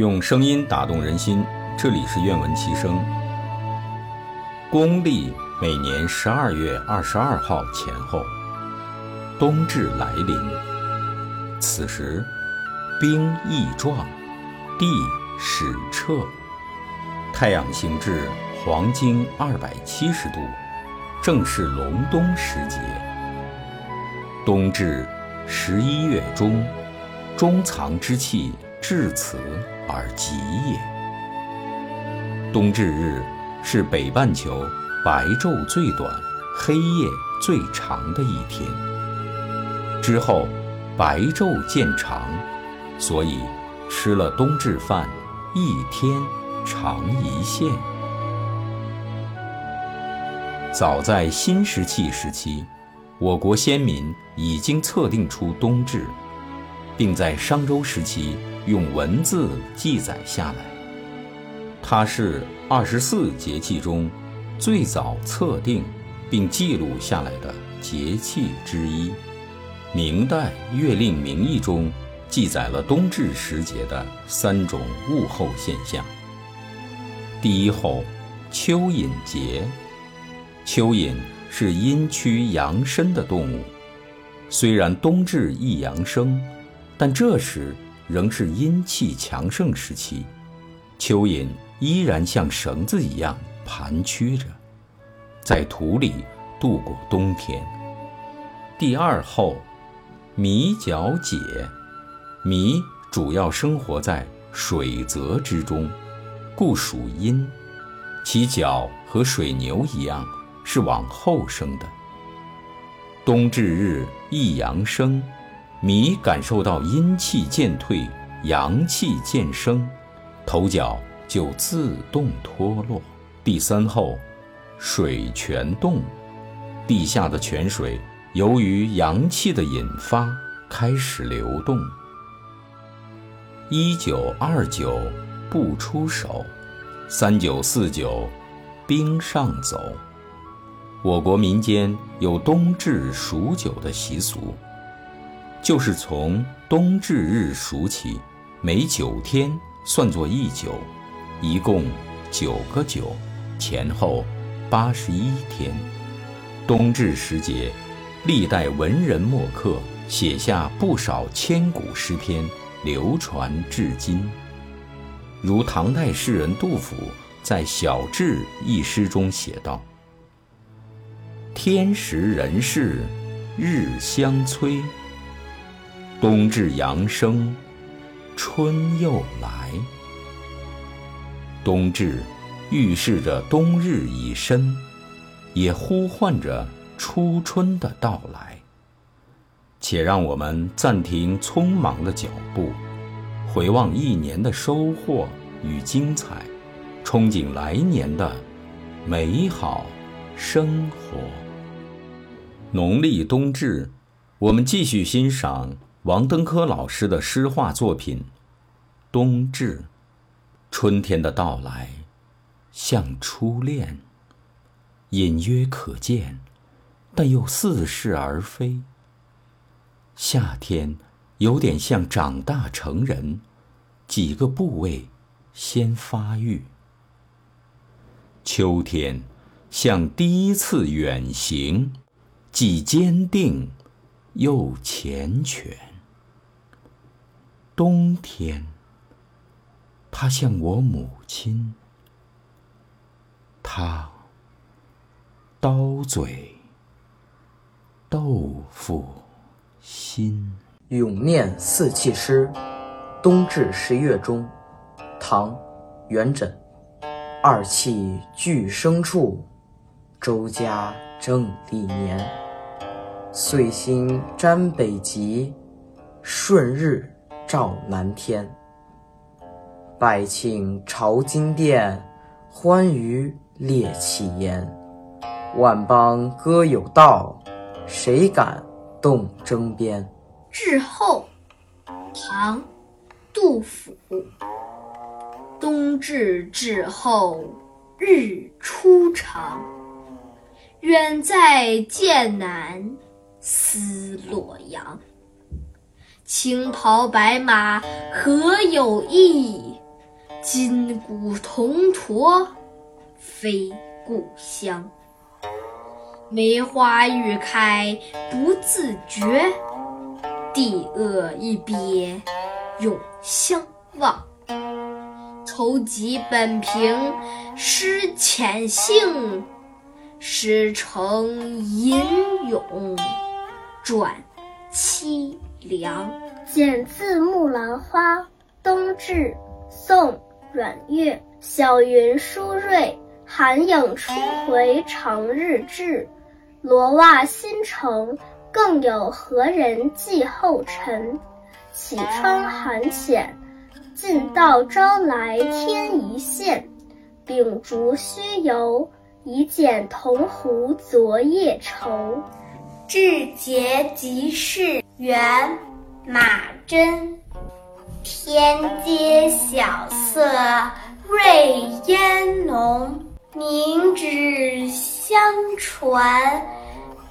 用声音打动人心，这里是愿闻其声。公历每年十二月二十二号前后，冬至来临。此时，兵易壮，地始彻，太阳行至黄经二百七十度，正是隆冬时节。冬至，十一月中，中藏之气至此而极也。冬至日是北半球白昼最短、黑夜最长的一天。之后，白昼渐长，所以吃了冬至饭，一天长一线。早在新石器时期。我国先民已经测定出冬至，并在商周时期用文字记载下来。它是二十四节气中最早测定并记录下来的节气之一。明代《月令名义》中记载了冬至时节的三种物候现象。第一候，蚯蚓节。蚯蚓。是阴趋阳生的动物，虽然冬至易阳生，但这时仍是阴气强盛时期，蚯蚓依然像绳子一样盘曲着，在土里度过冬天。第二候，麋角解，麋主要生活在水泽之中，故属阴，其角和水牛一样。是往后生的。冬至日一阳生，米感受到阴气渐退，阳气渐生，头角就自动脱落。第三候，水泉动，地下的泉水由于阳气的引发开始流动。一九二九不出手，三九四九冰上走。我国民间有冬至数九的习俗，就是从冬至日数起，每九天算作一九，一共九个九，前后八十一天。冬至时节，历代文人墨客写下不少千古诗篇，流传至今。如唐代诗人杜甫在《小志》一诗中写道。天时人事日相催，冬至阳生春又来。冬至预示着冬日已深，也呼唤着初春的到来。且让我们暂停匆忙的脚步，回望一年的收获与精彩，憧憬来年的美好生活。农历冬至，我们继续欣赏王登科老师的诗画作品《冬至》。春天的到来，像初恋，隐约可见，但又似是而非。夏天有点像长大成人，几个部位先发育。秋天像第一次远行。既坚定，又缱绻。冬天，她像我母亲，她刀嘴豆腐心。咏念四气诗，冬至十月中，唐·元稹。二气俱生处，周家正历年。岁星沾北极，顺日照南天。百庆朝金殿，欢娱列绮筵。万邦歌有道，谁敢动征边？至后，唐·杜甫。冬至至后，日初长。远在剑南。思洛阳，青袍白马何有意？今古同陀，非故乡。梅花欲开不自觉，帝恶一别永相望。愁疾本平失潜性，诗成吟咏转凄凉。剪字《木兰花》冬至，宋·阮岳。小云疏瑞，寒影初回长日至。罗袜新成，更有何人继后尘？绮窗寒浅，尽道朝来天一线。秉烛须游，一见铜壶昨夜愁。至节即事，元马真。天阶晓色瑞烟浓，明纸相传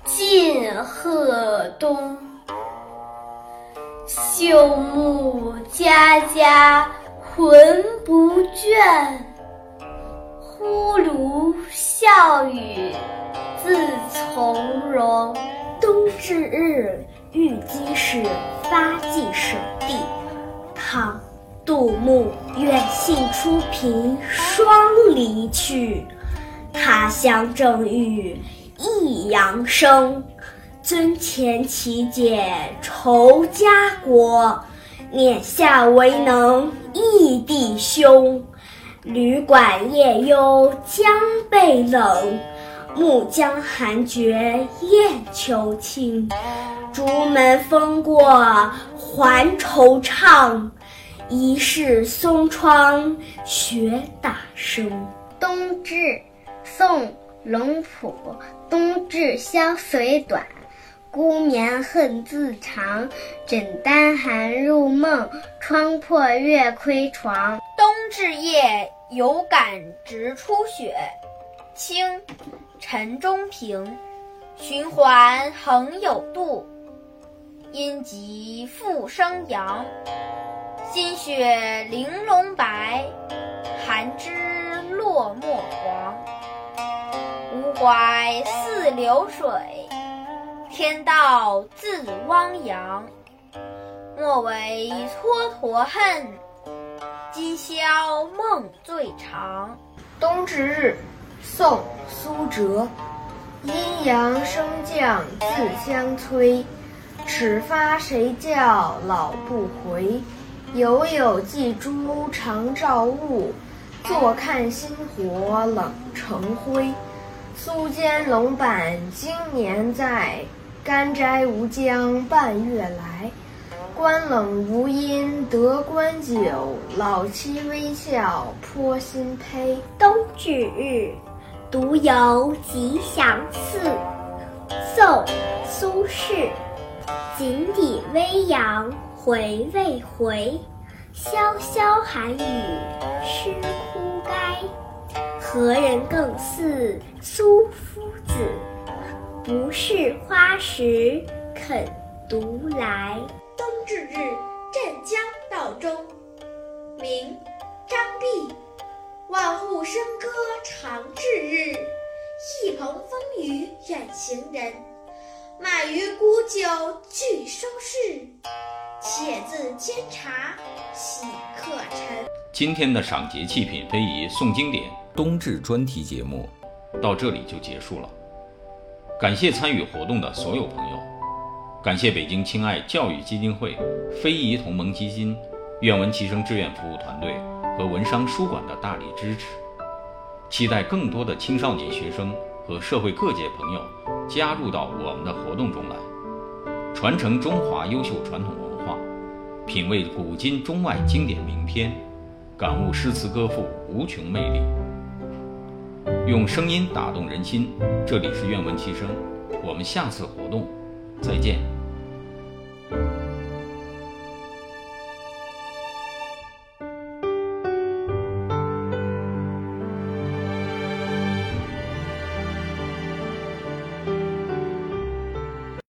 晋鹤东。秀幕家家浑不倦，呼卢笑语自从容。冬至日，玉鸡是发迹首地。唐·杜牧。远信初平双离去，他乡正遇益阳生。尊前齐解愁家国，念下为能忆弟兄。旅馆夜幽将被冷，暮江寒绝雁求清。竹门风过还惆怅，疑是松窗雪打声。冬至，宋·龙普。冬至宵虽短，孤眠恨自长。枕单寒入梦，窗破月窥床。冬至夜，有感直出血。清·陈中平。循环恒有度，阴极复生阳。新雪玲珑白，寒枝落墨黄。吾怀似流水，天道自汪洋。莫为蹉跎恨，今宵梦最长。冬至日，宋·苏辙。阴阳升降自相催，始发谁教老不回？犹有寄珠常照物，坐看星火冷成灰。苏间龙板今年在，干斋无将半月来。关冷无因得关酒，老妻微笑颇心胚。冬至日，独游吉祥寺。宋·苏轼。井底微阳回未回，潇潇寒雨湿枯该。何人更似苏夫子？不是花时肯独来。冬至日，镇江道中。明，张弼。万户笙歌长至日，一蓬风雨远行人。漫于沽酒俱收市，且自煎茶喜客沉。今天的赏节气品非遗诵经典冬至专题节目到这里就结束了。感谢参与活动的所有朋友，感谢北京亲爱教育基金会、非遗同盟基金、愿闻其声志愿服务团队和文商书馆的大力支持。期待更多的青少年学生和社会各界朋友加入到我们的活动中来，传承中华优秀传统文化，品味古今中外经典名篇，感悟诗词歌赋无穷魅力。用声音打动人心，这里是愿闻其声，我们下次活动再见。